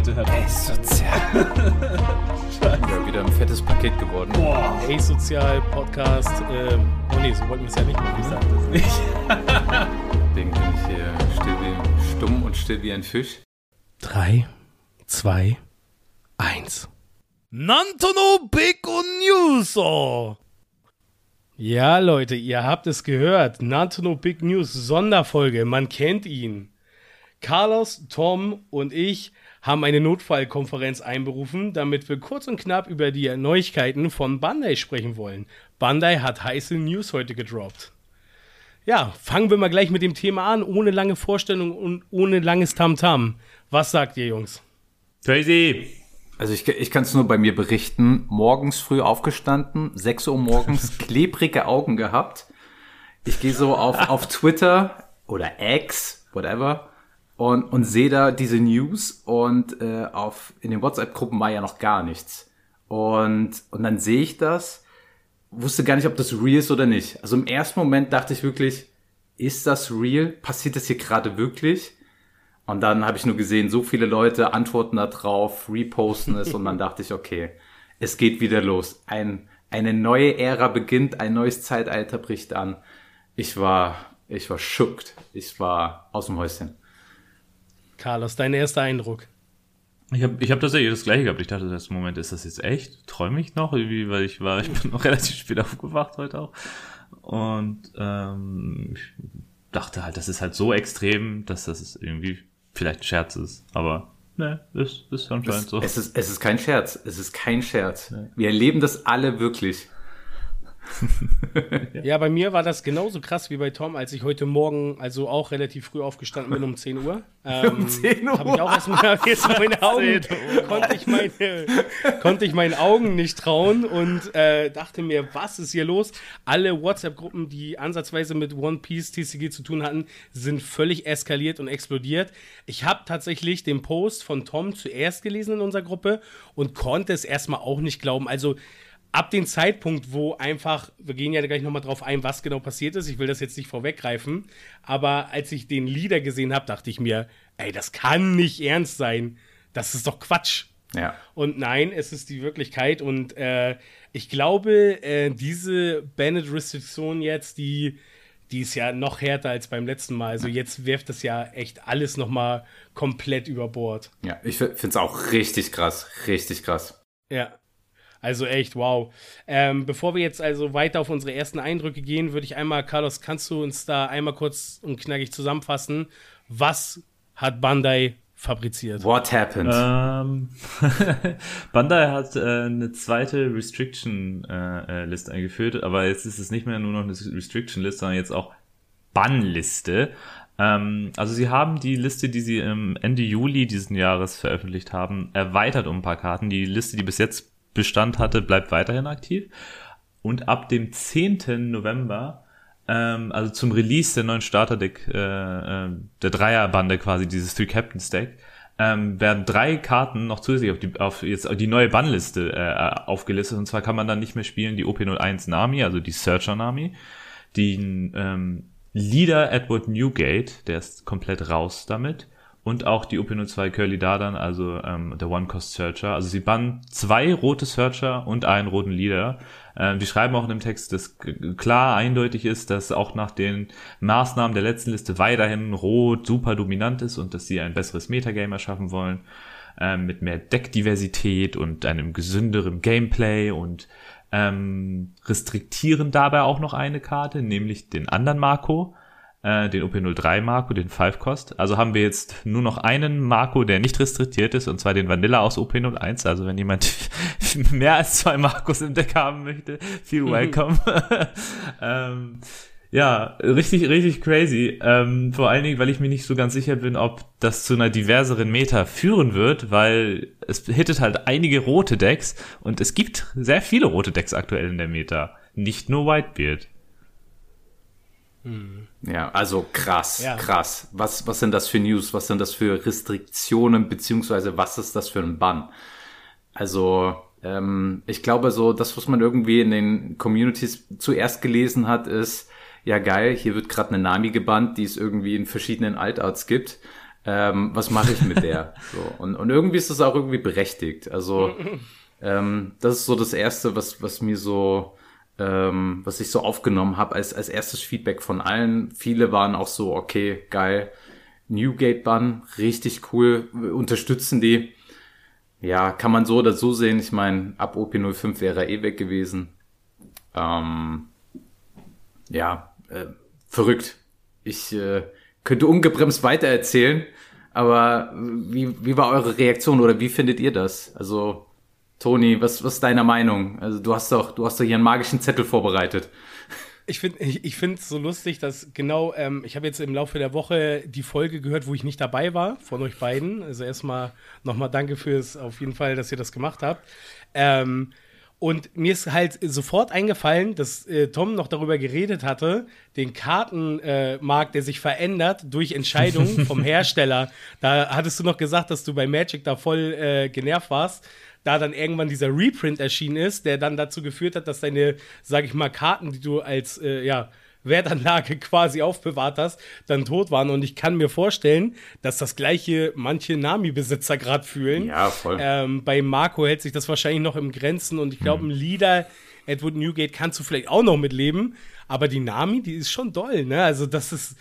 bitte hört auf. Sozial. ja, wieder ein fettes Paket geworden. Boah, Sozial Podcast. Ähm, oh nee, so wollten wir es ja nicht machen. Ich sag das nicht. Deswegen bin ich hier still wie, stumm und still wie ein Fisch. Drei, zwei, eins. Nantono Bacon News. Ja, Leute, ihr habt es gehört. Nantono Big News Sonderfolge. Man kennt ihn. Carlos, Tom und ich haben eine Notfallkonferenz einberufen, damit wir kurz und knapp über die Neuigkeiten von Bandai sprechen wollen. Bandai hat heiße News heute gedroppt. Ja, fangen wir mal gleich mit dem Thema an, ohne lange Vorstellung und ohne langes Tamtam. -Tam. Was sagt ihr, Jungs? Crazy! Also ich, ich kann es nur bei mir berichten. Morgens früh aufgestanden, 6 Uhr morgens, klebrige Augen gehabt. Ich gehe so auf, auf Twitter oder X, whatever, und, und sehe da diese News und äh, auf in den WhatsApp-Gruppen war ja noch gar nichts. Und, und dann sehe ich das, wusste gar nicht, ob das real ist oder nicht. Also im ersten Moment dachte ich wirklich, ist das real? Passiert das hier gerade wirklich? Und dann habe ich nur gesehen, so viele Leute antworten da drauf, reposten es und dann dachte ich, okay, es geht wieder los. Ein, eine neue Ära beginnt, ein neues Zeitalter bricht an. Ich war, ich war schuckt. Ich war aus dem Häuschen. Carlos, dein erster Eindruck? Ich habe ich hab tatsächlich das gleiche gehabt. Ich dachte, das Moment, ist das jetzt echt? Träume ich noch? Irgendwie, weil ich war, ich bin noch relativ spät aufgewacht heute auch. Und ähm, ich dachte halt, das ist halt so extrem, dass das irgendwie vielleicht ein Scherz ist. Aber ne, ist, ist anscheinend es, so. Es ist, es ist kein Scherz. Es ist kein Scherz. Nee. Wir erleben das alle wirklich. ja, bei mir war das genauso krass wie bei Tom, als ich heute Morgen, also auch relativ früh aufgestanden bin um 10 Uhr. Ähm, um 10 Uhr? Habe ich auch erstmal jetzt meine Augen, konnte ich, meine, konnte ich meinen Augen nicht trauen und äh, dachte mir, was ist hier los? Alle WhatsApp-Gruppen, die ansatzweise mit One Piece TCG zu tun hatten, sind völlig eskaliert und explodiert. Ich habe tatsächlich den Post von Tom zuerst gelesen in unserer Gruppe und konnte es erstmal auch nicht glauben. Also, ab dem Zeitpunkt, wo einfach, wir gehen ja gleich nochmal drauf ein, was genau passiert ist, ich will das jetzt nicht vorweggreifen, aber als ich den Lieder gesehen habe, dachte ich mir, ey, das kann nicht ernst sein. Das ist doch Quatsch. Ja. Und nein, es ist die Wirklichkeit und äh, ich glaube, äh, diese Bennett-Restriktion jetzt, die, die ist ja noch härter als beim letzten Mal. Also jetzt wirft das ja echt alles nochmal komplett über Bord. Ja, ich finde es auch richtig krass, richtig krass. Ja, also echt, wow. Ähm, bevor wir jetzt also weiter auf unsere ersten Eindrücke gehen, würde ich einmal, Carlos, kannst du uns da einmal kurz und knackig zusammenfassen? Was hat Bandai fabriziert? What happened? Ähm, Bandai hat äh, eine zweite Restriction-List äh, äh eingeführt, aber jetzt ist es nicht mehr nur noch eine Restriction-List, sondern jetzt auch Bannliste. Ähm, also sie haben die Liste, die sie im Ende Juli diesen Jahres veröffentlicht haben, erweitert um ein paar Karten. Die Liste, die bis jetzt Bestand hatte, bleibt weiterhin aktiv. Und ab dem 10. November, ähm, also zum Release der neuen Starterdeck, äh, äh, der Dreierbande quasi, dieses Three Captains Deck, ähm, werden drei Karten noch zusätzlich auf die, auf jetzt die neue Bannliste äh, aufgelistet. Und zwar kann man dann nicht mehr spielen die OP01 Nami, also die Searcher Nami, den ähm, Leader Edward Newgate, der ist komplett raus damit und auch die OP02 Curly Dardan, also ähm, der One-Cost-Searcher. Also sie bannen zwei rote Searcher und einen roten Leader. Ähm, die schreiben auch in dem Text, dass klar eindeutig ist, dass auch nach den Maßnahmen der letzten Liste weiterhin Rot super dominant ist und dass sie ein besseres Metagame erschaffen wollen ähm, mit mehr Deckdiversität und einem gesünderen Gameplay und ähm, restriktieren dabei auch noch eine Karte, nämlich den anderen Marco äh, den OP03 Marco, den 5 Cost. Also haben wir jetzt nur noch einen Marco, der nicht restriktiert ist, und zwar den Vanilla aus OP01. Also wenn jemand mehr als zwei Marcos im Deck haben möchte, feel welcome. ähm, ja, richtig, richtig crazy. Ähm, vor allen Dingen, weil ich mir nicht so ganz sicher bin, ob das zu einer diverseren Meta führen wird, weil es hittet halt einige rote Decks und es gibt sehr viele rote Decks aktuell in der Meta. Nicht nur Whitebeard. Hm. Ja, also krass, ja. krass. Was, was sind das für News? Was sind das für Restriktionen? Beziehungsweise was ist das für ein Bann? Also, ähm, ich glaube so, das, was man irgendwie in den Communities zuerst gelesen hat, ist, ja geil, hier wird gerade eine Nami gebannt, die es irgendwie in verschiedenen Altarts gibt. Ähm, was mache ich mit der? So. Und, und irgendwie ist das auch irgendwie berechtigt. Also ähm, das ist so das Erste, was, was mir so, ähm, was ich so aufgenommen habe als, als erstes Feedback von allen. Viele waren auch so, okay, geil. Newgate-Bann, richtig cool, unterstützen die. Ja, kann man so oder so sehen. Ich meine, ab OP05 wäre er eh weg gewesen. Ähm, ja, äh, verrückt. Ich äh, könnte ungebremst weitererzählen, aber wie, wie war eure Reaktion oder wie findet ihr das? Also, Toni, was, was ist deine Meinung? Also, du hast doch, du hast doch hier einen magischen Zettel vorbereitet. Ich finde ich, ich es so lustig, dass genau, ähm, ich habe jetzt im Laufe der Woche die Folge gehört, wo ich nicht dabei war, von euch beiden. Also erstmal nochmal danke fürs, auf jeden Fall, dass ihr das gemacht habt. Ähm, und mir ist halt sofort eingefallen, dass äh, Tom noch darüber geredet hatte, den Kartenmarkt, äh, der sich verändert durch Entscheidungen vom Hersteller. Da hattest du noch gesagt, dass du bei Magic da voll äh, genervt warst. Da dann irgendwann dieser Reprint erschienen ist, der dann dazu geführt hat, dass deine, sag ich mal, Karten, die du als, äh, ja, Wertanlage quasi aufbewahrt hast, dann tot waren. Und ich kann mir vorstellen, dass das gleiche manche Nami-Besitzer gerade fühlen. Ja, voll. Ähm, bei Marco hält sich das wahrscheinlich noch im Grenzen und ich glaube, hm. ein Leader, Edward Newgate, kannst du vielleicht auch noch mitleben. Aber die Nami, die ist schon doll, ne? Also, das ist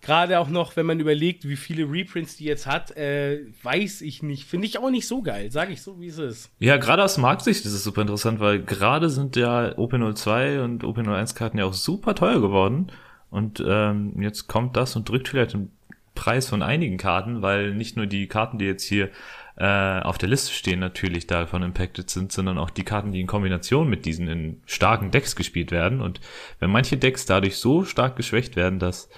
Gerade auch noch, wenn man überlegt, wie viele Reprints die jetzt hat, äh, weiß ich nicht. Finde ich auch nicht so geil, sage ich so, wie es ist. Ja, gerade aus Marktsicht ist es super interessant, weil gerade sind ja OP02 und OP01 Karten ja auch super teuer geworden. Und ähm, jetzt kommt das und drückt vielleicht den Preis von einigen Karten, weil nicht nur die Karten, die jetzt hier äh, auf der Liste stehen, natürlich davon impacted sind, sondern auch die Karten, die in Kombination mit diesen in starken Decks gespielt werden. Und wenn manche Decks dadurch so stark geschwächt werden, dass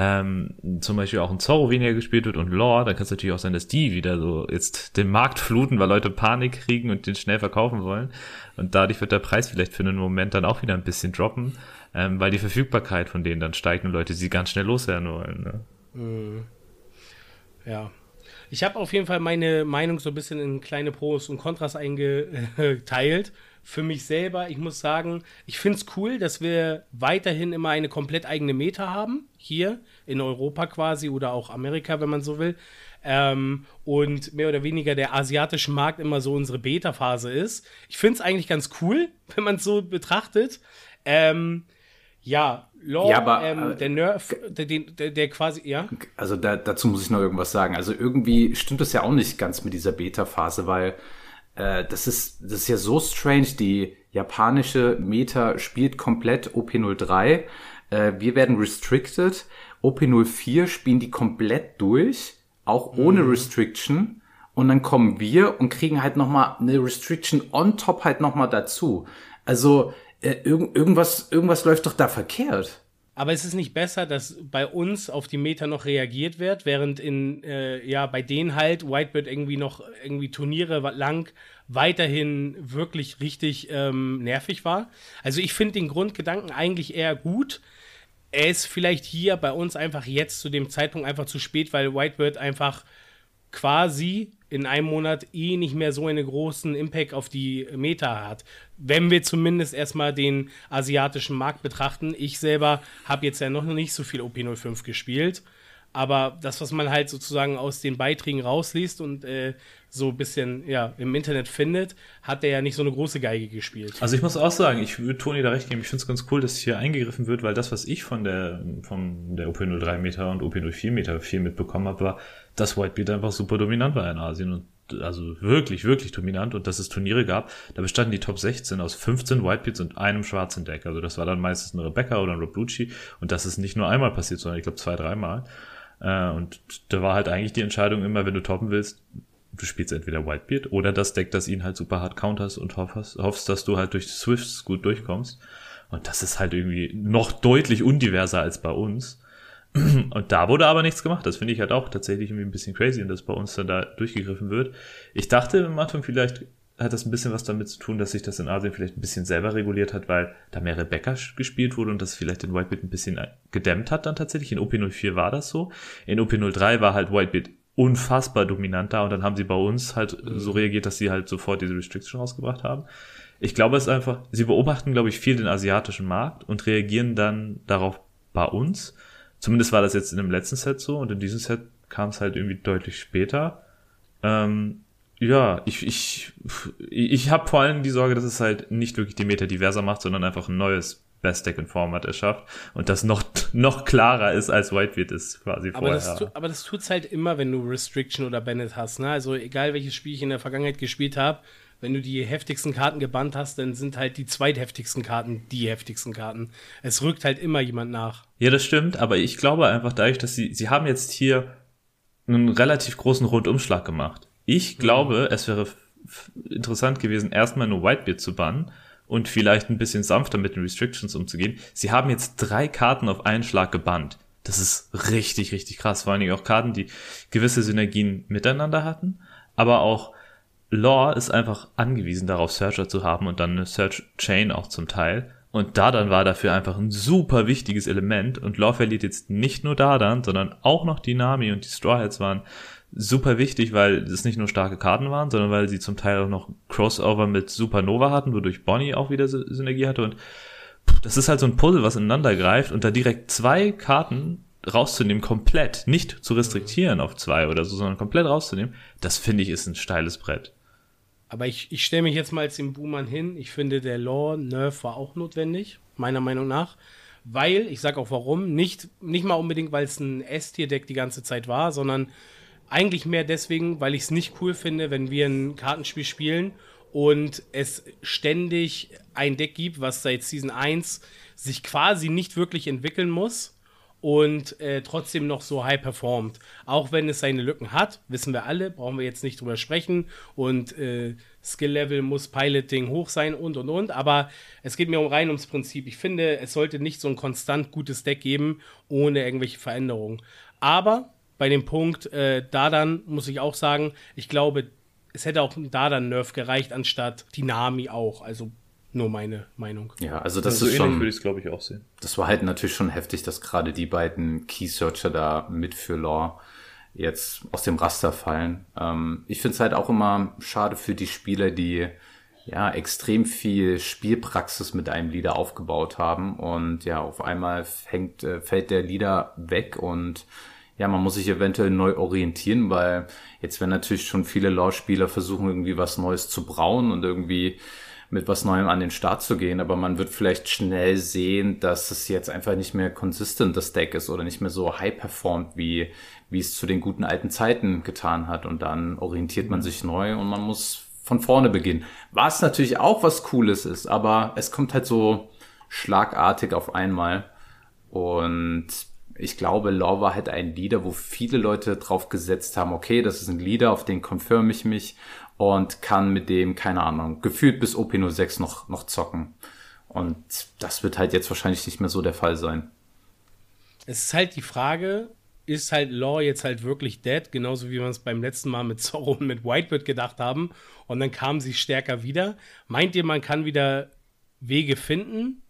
ähm, zum Beispiel auch ein Zorro weniger gespielt wird und Lore, dann kann es natürlich auch sein, dass die wieder so jetzt den Markt fluten, weil Leute Panik kriegen und den schnell verkaufen wollen. Und dadurch wird der Preis vielleicht für einen Moment dann auch wieder ein bisschen droppen, ähm, weil die Verfügbarkeit von denen dann steigt und Leute sie ganz schnell loswerden wollen. Ne? Mhm. Ja. Ich habe auf jeden Fall meine Meinung so ein bisschen in kleine Pros und Kontras eingeteilt für mich selber, ich muss sagen, ich finde es cool, dass wir weiterhin immer eine komplett eigene Meta haben, hier in Europa quasi oder auch Amerika, wenn man so will. Ähm, und mehr oder weniger der asiatische Markt immer so unsere Beta-Phase ist. Ich finde es eigentlich ganz cool, wenn man es so betrachtet. Ähm, ja, Lore, ja, aber, ähm, der Nerf, der, der, der, quasi, ja. Also da, dazu muss ich noch irgendwas sagen. Also irgendwie stimmt es ja auch nicht ganz mit dieser Beta-Phase, weil äh, das ist, das ist ja so strange. Die japanische Meta spielt komplett OP03. Äh, wir werden restricted. OP04 spielen die komplett durch, auch ohne mhm. Restriction. Und dann kommen wir und kriegen halt nochmal eine Restriction on top halt nochmal dazu. Also äh, irg irgendwas, irgendwas läuft doch da verkehrt. Aber ist es nicht besser, dass bei uns auf die Meta noch reagiert wird, während in, äh, ja, bei denen halt Whitebird irgendwie noch irgendwie Turniere lang weiterhin wirklich richtig ähm, nervig war? Also ich finde den Grundgedanken eigentlich eher gut. Er ist vielleicht hier bei uns einfach jetzt zu dem Zeitpunkt einfach zu spät, weil Whitebird einfach quasi in einem Monat eh nicht mehr so einen großen Impact auf die Meta hat. Wenn wir zumindest erstmal den asiatischen Markt betrachten. Ich selber habe jetzt ja noch nicht so viel OP05 gespielt. Aber das, was man halt sozusagen aus den Beiträgen rausliest und äh, so ein bisschen ja, im Internet findet, hat er ja nicht so eine große Geige gespielt. Also ich muss auch sagen, ich würde Toni da recht geben, ich finde es ganz cool, dass hier eingegriffen wird, weil das, was ich von der, von der OP03 Meter und OP04 Meter viel mitbekommen habe, war, dass Whitebeard einfach super dominant war in Asien und also wirklich, wirklich dominant und dass es Turniere gab, da bestanden die Top 16 aus 15 Whitebeards und einem schwarzen Deck. Also das war dann meistens ein Rebecca oder ein Roblucci und das ist nicht nur einmal passiert, sondern ich glaube zwei, dreimal. Äh, und da war halt eigentlich die Entscheidung immer, wenn du toppen willst, du spielst entweder Whitebeard oder das Deck, das ihn halt super hart counters und hoffst, hoffst dass du halt durch Swifts gut durchkommst. Und das ist halt irgendwie noch deutlich undiverser als bei uns. Und da wurde aber nichts gemacht. Das finde ich halt auch tatsächlich irgendwie ein bisschen crazy, dass bei uns dann da durchgegriffen wird. Ich dachte am Anfang vielleicht hat das ein bisschen was damit zu tun, dass sich das in Asien vielleicht ein bisschen selber reguliert hat, weil da mehr Rebecca gespielt wurde und das vielleicht den Whitebeard ein bisschen gedämmt hat dann tatsächlich. In OP04 war das so. In OP03 war halt Whitebeard unfassbar dominant da und dann haben sie bei uns halt so reagiert, dass sie halt sofort diese Restriction rausgebracht haben. Ich glaube es ist einfach, sie beobachten, glaube ich, viel den asiatischen Markt und reagieren dann darauf bei uns. Zumindest war das jetzt in dem letzten Set so und in diesem Set kam es halt irgendwie deutlich später. Ähm, ja, ich, ich, ich habe vor allem die Sorge, dass es halt nicht wirklich die Meta diverser macht, sondern einfach ein neues Best Deck in Format erschafft und das noch, noch klarer ist, als Whitebeard ist quasi aber vorher. Das, aber das tut's halt immer, wenn du Restriction oder Bennett hast. Ne? Also egal, welches Spiel ich in der Vergangenheit gespielt habe, wenn du die heftigsten Karten gebannt hast, dann sind halt die zweitheftigsten Karten die heftigsten Karten. Es rückt halt immer jemand nach. Ja, das stimmt, aber ich glaube einfach dadurch, dass sie, sie haben jetzt hier einen relativ großen Rundumschlag gemacht. Ich mhm. glaube, mhm. es wäre interessant gewesen, erstmal nur Whitebeard zu bannen und vielleicht ein bisschen sanfter mit den Restrictions umzugehen. Sie haben jetzt drei Karten auf einen Schlag gebannt. Das ist richtig, richtig krass. Vor allen Dingen auch Karten, die gewisse Synergien miteinander hatten. Aber auch Lore ist einfach angewiesen darauf, Searcher zu haben und dann eine Search Chain auch zum Teil. Und Dardan war dafür einfach ein super wichtiges Element. Und Lore verliert jetzt nicht nur Dardan, sondern auch noch die Nami und die Straw Hats waren super wichtig, weil es nicht nur starke Karten waren, sondern weil sie zum Teil auch noch Crossover mit Supernova hatten, wodurch Bonnie auch wieder Synergie hatte und das ist halt so ein Puzzle, was ineinander greift und da direkt zwei Karten rauszunehmen, komplett, nicht zu restriktieren auf zwei oder so, sondern komplett rauszunehmen, das finde ich ist ein steiles Brett. Aber ich, ich stelle mich jetzt mal als den Boomer hin. Ich finde, der Law-Nerf war auch notwendig, meiner Meinung nach. Weil, ich sag auch warum, nicht, nicht mal unbedingt, weil es ein S-Tier-Deck die ganze Zeit war, sondern eigentlich mehr deswegen, weil ich es nicht cool finde, wenn wir ein Kartenspiel spielen und es ständig ein Deck gibt, was seit Season 1 sich quasi nicht wirklich entwickeln muss und äh, trotzdem noch so high performt. Auch wenn es seine Lücken hat, wissen wir alle, brauchen wir jetzt nicht drüber sprechen. Und äh, Skill-Level muss Piloting hoch sein und und und. Aber es geht mir um rein ums Prinzip. Ich finde, es sollte nicht so ein konstant gutes Deck geben, ohne irgendwelche Veränderungen. Aber bei dem Punkt äh, Dadan muss ich auch sagen, ich glaube, es hätte auch ein Dadan-Nerf gereicht, anstatt Dinami auch. Also nur meine Meinung. Ja, also das also ist schon. würde ich es, glaube ich, auch sehen. Das war halt natürlich schon heftig, dass gerade die beiden Key-Searcher da mit für Law jetzt aus dem Raster fallen. Ähm, ich finde es halt auch immer schade für die Spieler, die ja extrem viel Spielpraxis mit einem Leader aufgebaut haben und ja auf einmal hängt, äh, fällt der Leader weg und ja, man muss sich eventuell neu orientieren, weil jetzt werden natürlich schon viele Law-Spieler versuchen, irgendwie was Neues zu brauen und irgendwie mit was Neuem an den Start zu gehen, aber man wird vielleicht schnell sehen, dass es jetzt einfach nicht mehr consistent das Deck ist oder nicht mehr so high performt, wie, wie es zu den guten alten Zeiten getan hat. Und dann orientiert man sich neu und man muss von vorne beginnen. Was natürlich auch was Cooles ist, aber es kommt halt so schlagartig auf einmal. Und ich glaube, Law war halt ein Leader, wo viele Leute drauf gesetzt haben, okay, das ist ein Leader, auf den confirm ich mich und kann mit dem, keine Ahnung, gefühlt bis OP06 noch, noch zocken. Und das wird halt jetzt wahrscheinlich nicht mehr so der Fall sein. Es ist halt die Frage, ist halt Law jetzt halt wirklich dead, genauso wie wir es beim letzten Mal mit Zorro und mit Whitebird gedacht haben. Und dann kam sie stärker wieder. Meint ihr, man kann wieder Wege finden?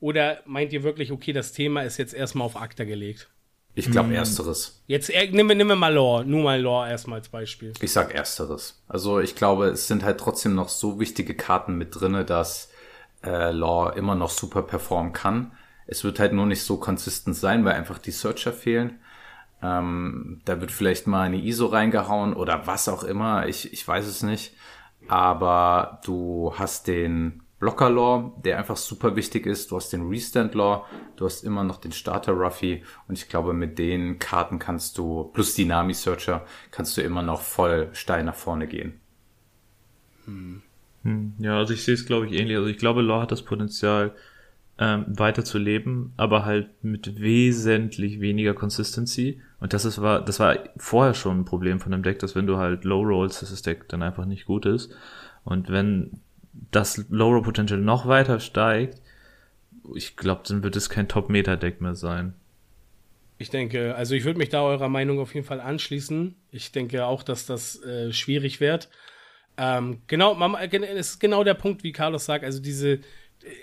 Oder meint ihr wirklich, okay, das Thema ist jetzt erstmal auf Akta gelegt? Ich glaube, hm. ersteres. Jetzt äh, nimm, nimm mal Lore, nur mal Lore erstmal als Beispiel. Ich sag ersteres. Also ich glaube, es sind halt trotzdem noch so wichtige Karten mit drinne, dass äh, Lore immer noch super performen kann. Es wird halt nur nicht so konsistent sein, weil einfach die Searcher fehlen. Ähm, da wird vielleicht mal eine ISO reingehauen oder was auch immer. Ich, ich weiß es nicht. Aber du hast den Blocker Law, der einfach super wichtig ist. Du hast den Restand Law, du hast immer noch den Starter Ruffy und ich glaube, mit den Karten kannst du, plus Dynami Searcher, kannst du immer noch voll steil nach vorne gehen. Hm. Hm. Ja, also ich sehe es, glaube ich, ähnlich. Also ich glaube, Law hat das Potenzial, ähm, weiter zu leben, aber halt mit wesentlich weniger Consistency. Und das ist, war, das war vorher schon ein Problem von dem Deck, dass wenn du halt Low Rolls, dass das Deck dann einfach nicht gut ist. Und wenn das Lower Potential noch weiter steigt, ich glaube, dann wird es kein Top-Meta-Deck mehr sein. Ich denke, also ich würde mich da eurer Meinung auf jeden Fall anschließen. Ich denke auch, dass das äh, schwierig wird. Ähm, genau, es ist genau der Punkt, wie Carlos sagt. Also diese,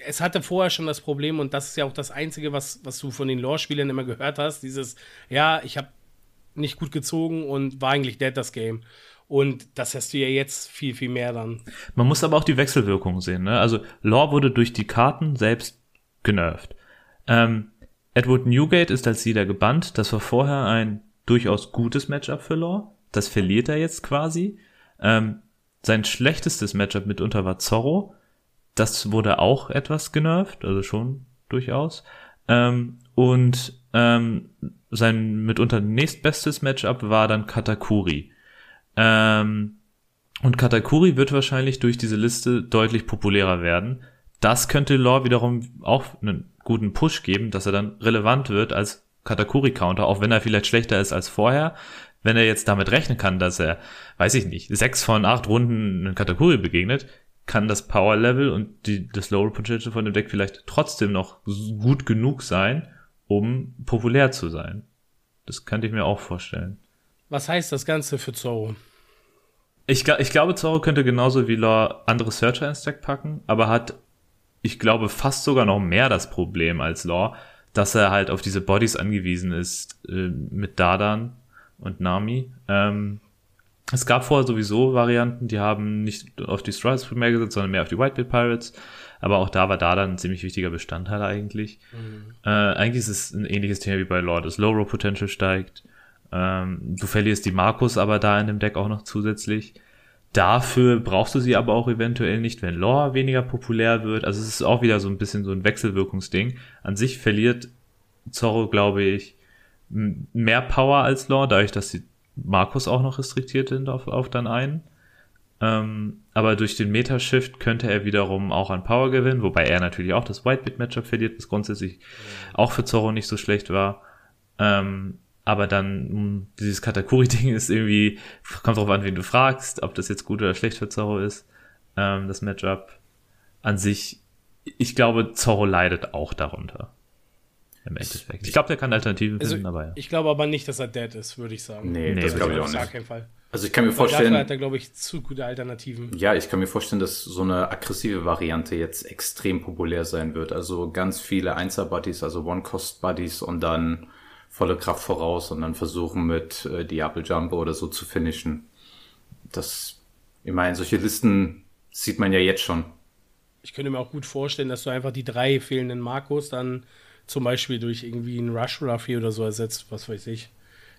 es hatte vorher schon das Problem und das ist ja auch das Einzige, was, was du von den Lore-Spielern immer gehört hast. Dieses, ja, ich habe nicht gut gezogen und war eigentlich dead das Game. Und das hast du ja jetzt viel, viel mehr dann. Man muss aber auch die Wechselwirkung sehen. Ne? Also Law wurde durch die Karten selbst genervt. Ähm, Edward Newgate ist als Leader gebannt. Das war vorher ein durchaus gutes Matchup für Law. Das verliert er jetzt quasi. Ähm, sein schlechtestes Matchup mitunter war Zorro. Das wurde auch etwas genervt, also schon durchaus. Ähm, und ähm, sein mitunter nächstbestes Matchup war dann Katakuri. Ähm, und Katakuri wird wahrscheinlich durch diese Liste deutlich populärer werden. Das könnte Law wiederum auch einen guten Push geben, dass er dann relevant wird als Katakuri-Counter, auch wenn er vielleicht schlechter ist als vorher. Wenn er jetzt damit rechnen kann, dass er, weiß ich nicht, sechs von acht Runden einen Katakuri begegnet, kann das Power Level und die, das Lower Potential von dem Deck vielleicht trotzdem noch gut genug sein, um populär zu sein. Das könnte ich mir auch vorstellen. Was heißt das Ganze für Zorro? Ich, ich glaube, Zorro könnte genauso wie Lore andere Searcher ins Deck packen, aber hat, ich glaube, fast sogar noch mehr das Problem als Lore, dass er halt auf diese Bodies angewiesen ist äh, mit Dadan und Nami. Ähm, es gab vorher sowieso Varianten, die haben nicht auf die Strides primär gesetzt, sondern mehr auf die Whitebeard Pirates. Aber auch da war da dann ein ziemlich wichtiger Bestandteil eigentlich. Mhm. Äh, eigentlich ist es ein ähnliches Thema wie bei Lord. Das Low Row Potential steigt. Ähm, du verlierst die Markus aber da in dem Deck auch noch zusätzlich. Dafür brauchst du sie aber auch eventuell nicht, wenn Lore weniger populär wird. Also es ist auch wieder so ein bisschen so ein Wechselwirkungsding. An sich verliert Zorro, glaube ich, mehr Power als Lore, dadurch, dass die Markus auch noch restriktiert sind auf, auf dann einen. Ähm, aber durch den Metashift könnte er wiederum auch an Power gewinnen, wobei er natürlich auch das Whitebit-Matchup verliert, was grundsätzlich auch für Zorro nicht so schlecht war. Ähm, aber dann, hm, dieses Katakuri-Ding ist irgendwie, kommt drauf an, wen du fragst, ob das jetzt gut oder schlecht für Zorro ist, ähm, das Matchup. An sich, ich glaube, Zorro leidet auch darunter im Endeffekt. Ich glaube, der kann Alternativen also, finden, aber ja. Ich glaube aber nicht, dass er dead ist, würde ich sagen. Nee, nee das glaube ich auch nicht. Keinen Fall. Also ich kann mir Weil vorstellen. Dafür hat er, glaube ich, zu gute Alternativen. Ja, ich kann mir vorstellen, dass so eine aggressive Variante jetzt extrem populär sein wird. Also ganz viele Einser-Buddies, also One-Cost-Buddies und dann volle Kraft voraus und dann versuchen mit äh, Diablo Jumbo oder so zu finishen. Das, ich meine, solche Listen sieht man ja jetzt schon. Ich könnte mir auch gut vorstellen, dass du einfach die drei fehlenden Markus dann zum Beispiel durch irgendwie einen Rush Ruffy oder so ersetzt, was weiß ich,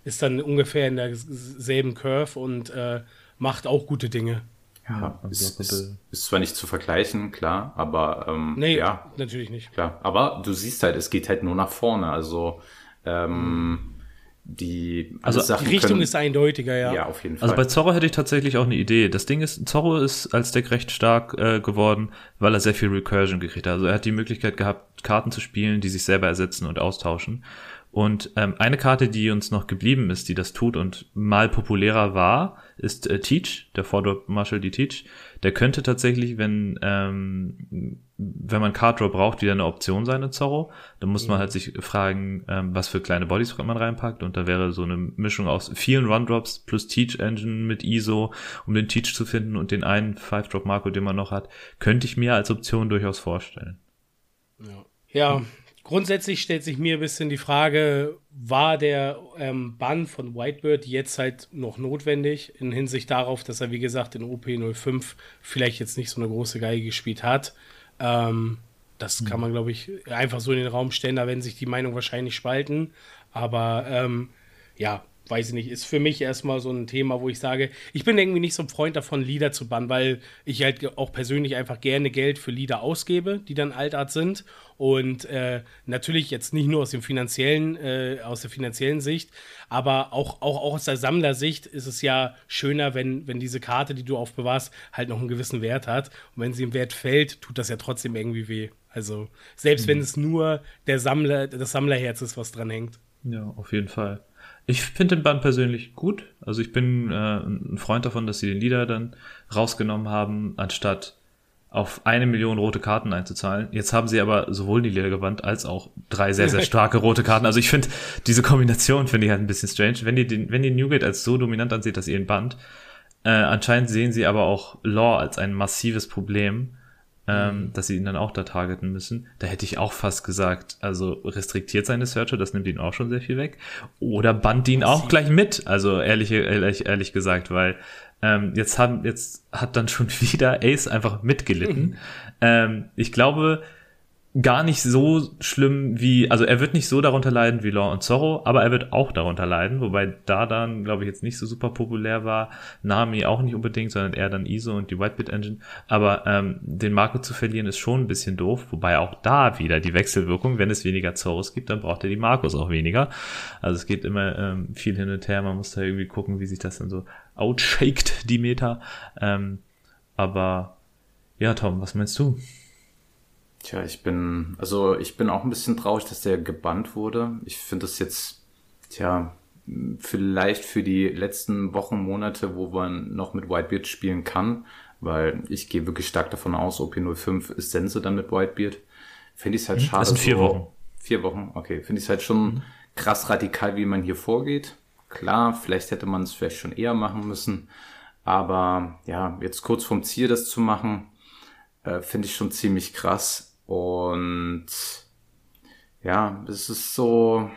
ist dann ungefähr in derselben Curve und äh, macht auch gute Dinge. Ja, ist, ist, ist, zwar nicht zu vergleichen, klar, aber ähm, nee, ja, natürlich nicht. Klar, aber du siehst halt, es geht halt nur nach vorne. Also ähm, die, also Sachen die Richtung können, ist eindeutiger, ja. Ja, auf jeden also Fall. Also bei Zorro hätte ich tatsächlich auch eine Idee. Das Ding ist, Zorro ist als Deck recht stark äh, geworden, weil er sehr viel Recursion gekriegt hat. Also er hat die Möglichkeit gehabt, Karten zu spielen, die sich selber ersetzen und austauschen. Und ähm, eine Karte, die uns noch geblieben ist, die das tut und mal populärer war, ist äh, Teach, der Vordrop Marshall die Teach. Der könnte tatsächlich, wenn ähm, wenn man Card Draw braucht, wieder eine Option sein in Zorro. Dann muss ja. man halt sich fragen, ähm, was für kleine Bodies man reinpackt. Und da wäre so eine Mischung aus vielen Run Drops plus Teach Engine mit ISO, um den Teach zu finden und den einen Five Drop Marco, den man noch hat, könnte ich mir als Option durchaus vorstellen. Ja. Ja, Grundsätzlich stellt sich mir ein bisschen die Frage, war der ähm, Bann von Whitebird jetzt halt noch notwendig in Hinsicht darauf, dass er, wie gesagt, in OP05 vielleicht jetzt nicht so eine große Geige gespielt hat. Ähm, das mhm. kann man, glaube ich, einfach so in den Raum stellen. Da werden sich die Meinungen wahrscheinlich spalten. Aber ähm, ja, weiß ich nicht, ist für mich erstmal so ein Thema, wo ich sage, ich bin irgendwie nicht so ein Freund davon, Lieder zu bannen, weil ich halt auch persönlich einfach gerne Geld für Lieder ausgebe, die dann Altart sind. Und äh, natürlich jetzt nicht nur aus dem finanziellen, äh, aus der finanziellen Sicht, aber auch, auch, auch aus der Sammlersicht ist es ja schöner, wenn, wenn diese Karte, die du aufbewahrst, halt noch einen gewissen Wert hat. Und wenn sie im Wert fällt, tut das ja trotzdem irgendwie weh. Also, selbst mhm. wenn es nur der Sammler, das Sammlerherz ist, was dran hängt. Ja, auf jeden Fall. Ich finde den Band persönlich gut. Also ich bin äh, ein Freund davon, dass sie den Lieder dann rausgenommen haben, anstatt auf eine Million rote Karten einzuzahlen. Jetzt haben sie aber sowohl die Ledergewand als auch drei sehr, sehr starke rote Karten. Also ich finde, diese Kombination finde ich halt ein bisschen strange. Wenn ihr den, wenn ihr Newgate als so dominant ansieht, dass ihr ihn Band, äh, anscheinend sehen sie aber auch Law als ein massives Problem ähm, mhm. dass sie ihn dann auch da targeten müssen. Da hätte ich auch fast gesagt, also restriktiert seine Searcher, das nimmt ihn auch schon sehr viel weg. Oder band ihn auch gleich mit, also ehrlich, ehrlich, ehrlich gesagt, weil ähm, jetzt haben, jetzt hat dann schon wieder Ace einfach mitgelitten. Mhm. Ähm, ich glaube, gar nicht so schlimm wie, also er wird nicht so darunter leiden wie Law und Zorro, aber er wird auch darunter leiden, wobei da dann, glaube ich, jetzt nicht so super populär war. Nami auch nicht unbedingt, sondern eher dann ISO und die Whitebit Engine. Aber ähm, den Marco zu verlieren ist schon ein bisschen doof, wobei auch da wieder die Wechselwirkung, wenn es weniger Zorros gibt, dann braucht er die Marcos auch weniger. Also es geht immer ähm, viel hin und her, man muss da irgendwie gucken, wie sich das dann so outshaked, die Meta. Ähm, aber ja, Tom, was meinst du? Tja, ich bin, also ich bin auch ein bisschen traurig, dass der gebannt wurde. Ich finde das jetzt, tja, vielleicht für die letzten Wochen, Monate, wo man noch mit Whitebeard spielen kann, weil ich gehe wirklich stark davon aus, OP05 ist Sense dann mit Whitebeard. Finde ich es halt schade. Das sind vier so, Wochen. Vier Wochen, okay. Finde ich es halt schon mhm. krass radikal, wie man hier vorgeht. Klar, vielleicht hätte man es vielleicht schon eher machen müssen. Aber ja, jetzt kurz vorm Ziel das zu machen, äh, finde ich schon ziemlich krass. Und ja, es ist so,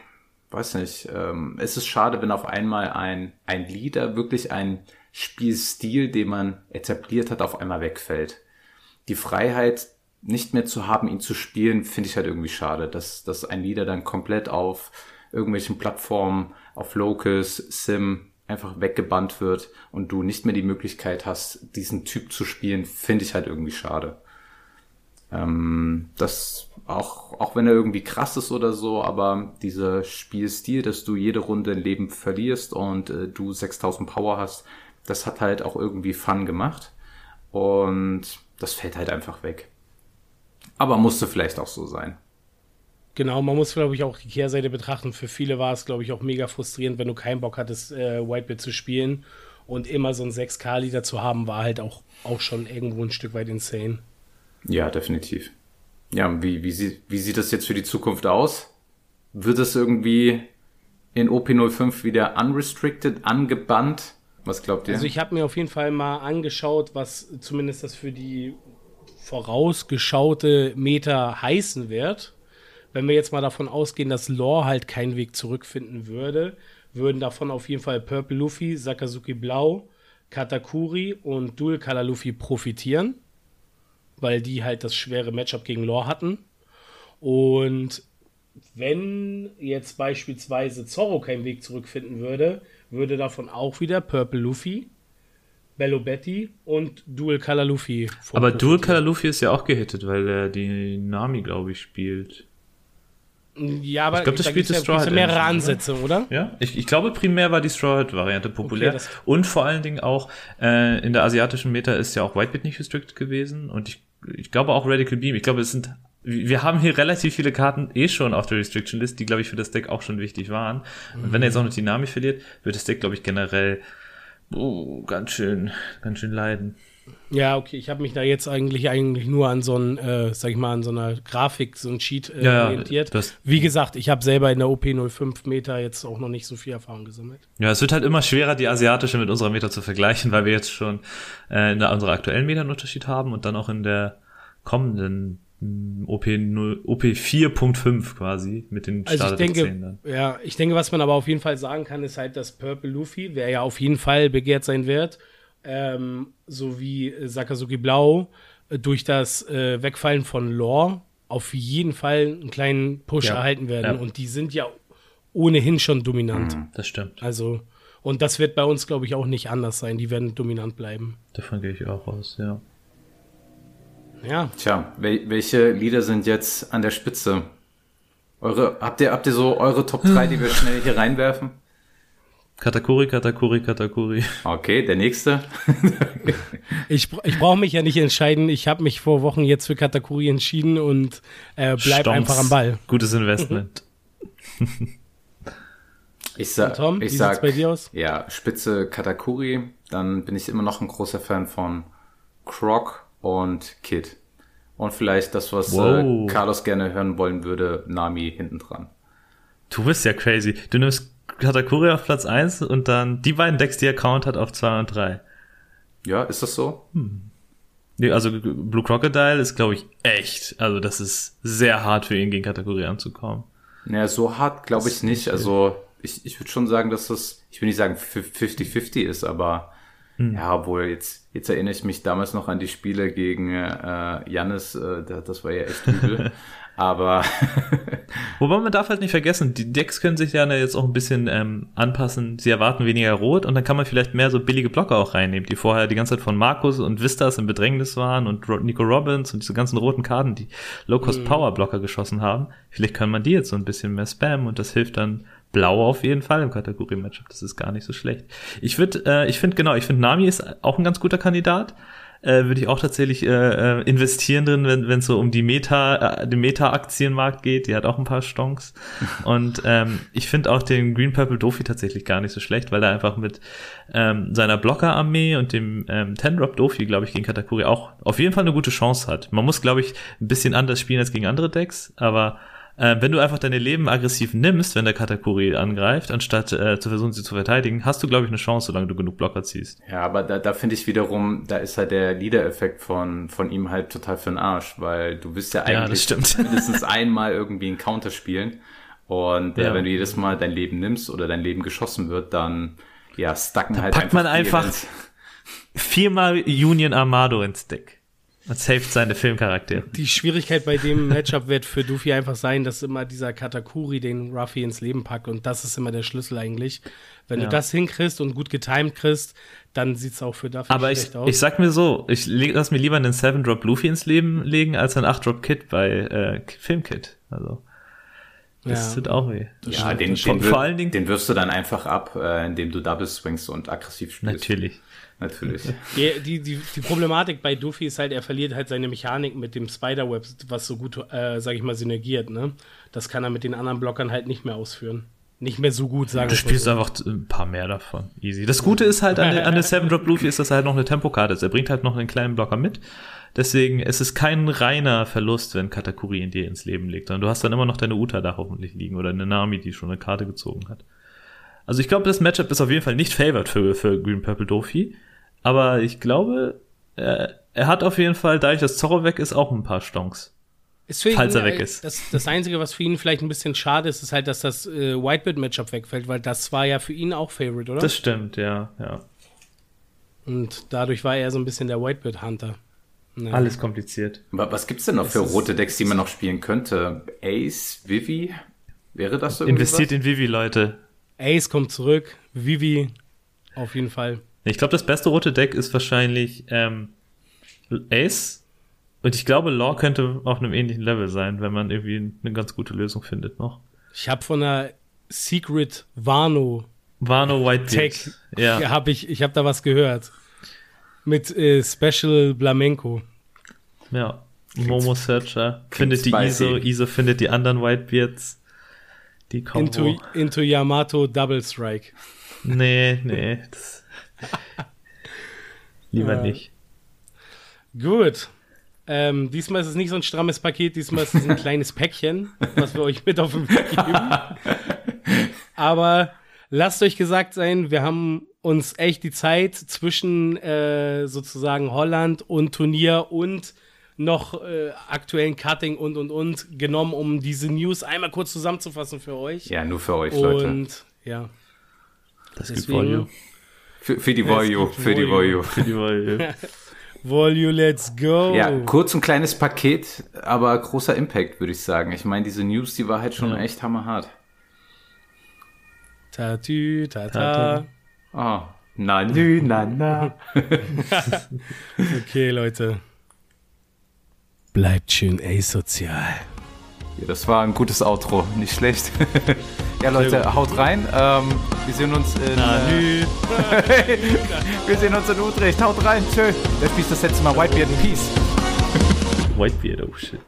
weiß nicht, ähm, es ist schade, wenn auf einmal ein, ein Leader, wirklich ein Spielstil, den man etabliert hat, auf einmal wegfällt. Die Freiheit nicht mehr zu haben, ihn zu spielen, finde ich halt irgendwie schade, dass, dass ein Leader dann komplett auf irgendwelchen Plattformen, auf Locus, Sim einfach weggebannt wird und du nicht mehr die Möglichkeit hast, diesen Typ zu spielen, finde ich halt irgendwie schade. Ähm, das auch, auch wenn er irgendwie krass ist oder so, aber dieser Spielstil, dass du jede Runde Leben verlierst und äh, du 6000 Power hast, das hat halt auch irgendwie Fun gemacht. Und das fällt halt einfach weg. Aber musste vielleicht auch so sein. Genau, man muss, glaube ich, auch die Kehrseite betrachten. Für viele war es, glaube ich, auch mega frustrierend, wenn du keinen Bock hattest, äh, Whitebit zu spielen. Und immer so ein 6K-Lieder zu haben, war halt auch, auch schon irgendwo ein Stück weit insane. Ja, definitiv. Ja, wie, wie, sie, wie sieht das jetzt für die Zukunft aus? Wird es irgendwie in OP05 wieder unrestricted, angebannt? Was glaubt ihr? Also ich habe mir auf jeden Fall mal angeschaut, was zumindest das für die vorausgeschaute Meta heißen wird. Wenn wir jetzt mal davon ausgehen, dass Lore halt keinen Weg zurückfinden würde, würden davon auf jeden Fall Purple Luffy, Sakazuki Blau, Katakuri und Dual Color Luffy profitieren weil die halt das schwere Matchup gegen Lore hatten. Und wenn jetzt beispielsweise Zorro keinen Weg zurückfinden würde, würde davon auch wieder Purple Luffy, Bello Betty und Dual Color Luffy. Aber Dual Color Luffy ist ja auch gehittet, weil er die Nami, glaube ich, spielt. Ja, aber ich glaube, das da spielt Straw Hat mehrere Ansätze, oder? Ja, ich, ich glaube, primär war die Straw Hat Variante populär. Okay, und vor allen Dingen auch äh, in der asiatischen Meta ist ja auch Whitebit nicht restricted gewesen. Und ich ich glaube auch Radical Beam. Ich glaube, es sind, wir haben hier relativ viele Karten eh schon auf der Restriction List, die, glaube ich, für das Deck auch schon wichtig waren. Und mhm. wenn er jetzt auch noch Dynami verliert, wird das Deck, glaube ich, generell oh, ganz schön, ganz schön leiden. Ja, okay, ich habe mich da jetzt eigentlich eigentlich nur an so ein, äh, sag ich mal, an so einer Grafik, so ein Sheet äh, ja, orientiert. Wie gesagt, ich habe selber in der OP05 Meter jetzt auch noch nicht so viel Erfahrung gesammelt. Ja, es wird halt immer schwerer, die asiatische mit unserer Meter zu vergleichen, weil wir jetzt schon äh, in der, unserer aktuellen Meter einen Unterschied haben und dann auch in der kommenden OP, OP 4.5 quasi mit den also ich denke, Ja, ich denke, was man aber auf jeden Fall sagen kann, ist halt, dass Purple Luffy, wer ja auf jeden Fall begehrt sein wird, ähm, sowie Sakazuki Blau äh, durch das äh, Wegfallen von Lore auf jeden Fall einen kleinen Push ja. erhalten werden. Ja. Und die sind ja ohnehin schon dominant. Mhm, das stimmt. Also, und das wird bei uns, glaube ich, auch nicht anders sein. Die werden dominant bleiben. Davon gehe ich auch aus, ja. Ja. Tja, wel welche Lieder sind jetzt an der Spitze? Eure, habt ihr, habt ihr so eure Top 3, die wir schnell hier reinwerfen? Katakuri, Katakuri, Katakuri. Okay, der nächste. ich ich brauche mich ja nicht entscheiden. Ich habe mich vor Wochen jetzt für Katakuri entschieden und äh, bleib Stomps. einfach am Ball. Gutes Investment. ich sag, Tom, ich wie sag, bei dir aus? Ja, Spitze Katakuri. Dann bin ich immer noch ein großer Fan von Croc und Kid. Und vielleicht das, was äh, Carlos gerne hören wollen würde, Nami hinten dran. Du bist ja crazy. Du nimmst Katakuri auf Platz 1 und dann die beiden Decks, die er count hat, auf 2 und 3. Ja, ist das so? Hm. Nee, also Blue Crocodile ist, glaube ich, echt. Also das ist sehr hart für ihn, gegen Kategorie anzukommen. Naja, so hart glaube ich nicht. Also ich, ich würde schon sagen, dass das, ich will nicht sagen 50-50 ist, aber hm. ja, wohl jetzt, jetzt erinnere ich mich damals noch an die Spiele gegen äh, Jannis, äh, das war ja echt übel. Aber. Wobei man darf halt nicht vergessen, die Decks können sich ja jetzt auch ein bisschen ähm, anpassen. Sie erwarten weniger Rot und dann kann man vielleicht mehr so billige Blocker auch reinnehmen, die vorher die ganze Zeit von Markus und Vistas im Bedrängnis waren und Nico Robbins und diese ganzen roten Karten, die Low-Cost-Power-Blocker geschossen haben. Vielleicht kann man die jetzt so ein bisschen mehr spammen und das hilft dann Blau auf jeden Fall im Kategorie-Matchup. Das ist gar nicht so schlecht. Ich würde, äh, ich finde genau, ich finde Nami ist auch ein ganz guter Kandidat äh, würde ich auch tatsächlich äh, äh investieren drin, wenn es so um die Meta, äh, den Meta-Aktienmarkt geht. Die hat auch ein paar Stonks. Und ähm, ich finde auch den Green Purple Dofi tatsächlich gar nicht so schlecht, weil er einfach mit ähm, seiner Blocker-Armee und dem ähm, Ten-Drop Dofi, glaube ich, gegen Katakuri auch auf jeden Fall eine gute Chance hat. Man muss, glaube ich, ein bisschen anders spielen als gegen andere Decks, aber äh, wenn du einfach deine Leben aggressiv nimmst, wenn der Katakuri angreift, anstatt äh, zu versuchen, sie zu verteidigen, hast du, glaube ich, eine Chance, solange du genug Blocker ziehst. Ja, aber da, da finde ich wiederum, da ist halt der Leader-Effekt von, von ihm halt total für den Arsch, weil du wirst ja eigentlich ja, mindestens einmal irgendwie einen Counter spielen. Und äh, ja. wenn du jedes Mal dein Leben nimmst oder dein Leben geschossen wird, dann ja, stacken da halt packt einfach man einfach viermal Union Armado ins Deck. Und saved seine Filmcharaktere. Die Schwierigkeit bei dem Matchup wird für Duffy einfach sein, dass immer dieser Katakuri den Ruffy ins Leben packt und das ist immer der Schlüssel eigentlich. Wenn ja. du das hinkriegst und gut getimed kriegst, dann sieht es auch für Duffy Aber schlecht ich, aus. ich sag mir so, ich lass mir lieber einen 7-Drop Luffy ins Leben legen, als einen 8-Drop Kit bei äh, Filmkit. Also. Das ja, tut auch weh. Ja, den, den, vor allen Dingen, den wirfst du dann einfach ab, äh, indem du Double swingst und aggressiv spielst. Natürlich natürlich. Die, die, die, die, Problematik bei Duffy ist halt, er verliert halt seine Mechanik mit dem Spiderweb, was so gut, äh, sag ich mal, synergiert, ne? Das kann er mit den anderen Blockern halt nicht mehr ausführen. Nicht mehr so gut, sagen wir Du spielst so. einfach ein paar mehr davon. Easy. Das Gute ist halt an, an der Seven Drop Luffy ist, dass er halt noch eine Tempokarte ist. Er bringt halt noch einen kleinen Blocker mit. Deswegen es ist kein reiner Verlust, wenn Katakuri in dir ins Leben legt. Und du hast dann immer noch deine Uta da hoffentlich liegen oder eine Nami, die schon eine Karte gezogen hat. Also ich glaube, das Matchup ist auf jeden Fall nicht favored für, für Green Purple Dofi. Aber ich glaube, er, er hat auf jeden Fall, dadurch, dass Zorro weg ist, auch ein paar Stonks. Für falls ihn, er weg ist. Das, das Einzige, was für ihn vielleicht ein bisschen schade ist, ist halt, dass das äh, Whitebeard-Matchup wegfällt, weil das war ja für ihn auch Favorite, oder? Das stimmt, ja, ja. Und dadurch war er so ein bisschen der Whitebeard-Hunter. Ja. Alles kompliziert. Was gibt's denn noch es für rote Decks, die man noch spielen könnte? Ace, Vivi? Wäre das so? Investiert was? in Vivi, Leute. Ace kommt zurück, Vivi auf jeden Fall. Ich glaube, das beste rote Deck ist wahrscheinlich ähm, Ace. Und ich glaube, Law könnte auf einem ähnlichen Level sein, wenn man irgendwie eine ganz gute Lösung findet noch. Ich habe von einer Secret Wano Wano White Tech, ja, habe ich, ich habe da was gehört mit äh, Special Flamenco. Ja, Momo Searcher findet die ISO, ISO findet die anderen Whitebeards. Die kommen into, into Yamato Double Strike. Nee, nee, Lieber äh, nicht. Gut. Ähm, diesmal ist es nicht so ein strammes Paket, diesmal ist es ein kleines Päckchen, was wir euch mit auf den Weg geben. Aber lasst euch gesagt sein, wir haben uns echt die Zeit zwischen äh, sozusagen Holland und Turnier und noch äh, aktuellen Cutting und und und genommen, um diese News einmal kurz zusammenzufassen für euch. Ja, nur für euch, und, Leute. Und ja. Das Deswegen, gibt Volume. Für, für die Voyu, für die Voyu. Für die Voyu. Voyu, let's go. Ja, kurz und kleines Paket, aber großer Impact, würde ich sagen. Ich meine, diese News, die war halt schon ja. echt hammerhart. Tatü, tata. Oh, na, nü, na, na. okay, Leute. Bleibt schön asozial. Ja, das war ein gutes Outro, nicht schlecht. ja, Leute, haut rein. Ähm, wir sehen uns in. Äh, wir sehen uns in Utrecht. Haut rein. Tschö. Das ist das letzte Mal Whitebeard. Peace. Whitebeard, oh shit.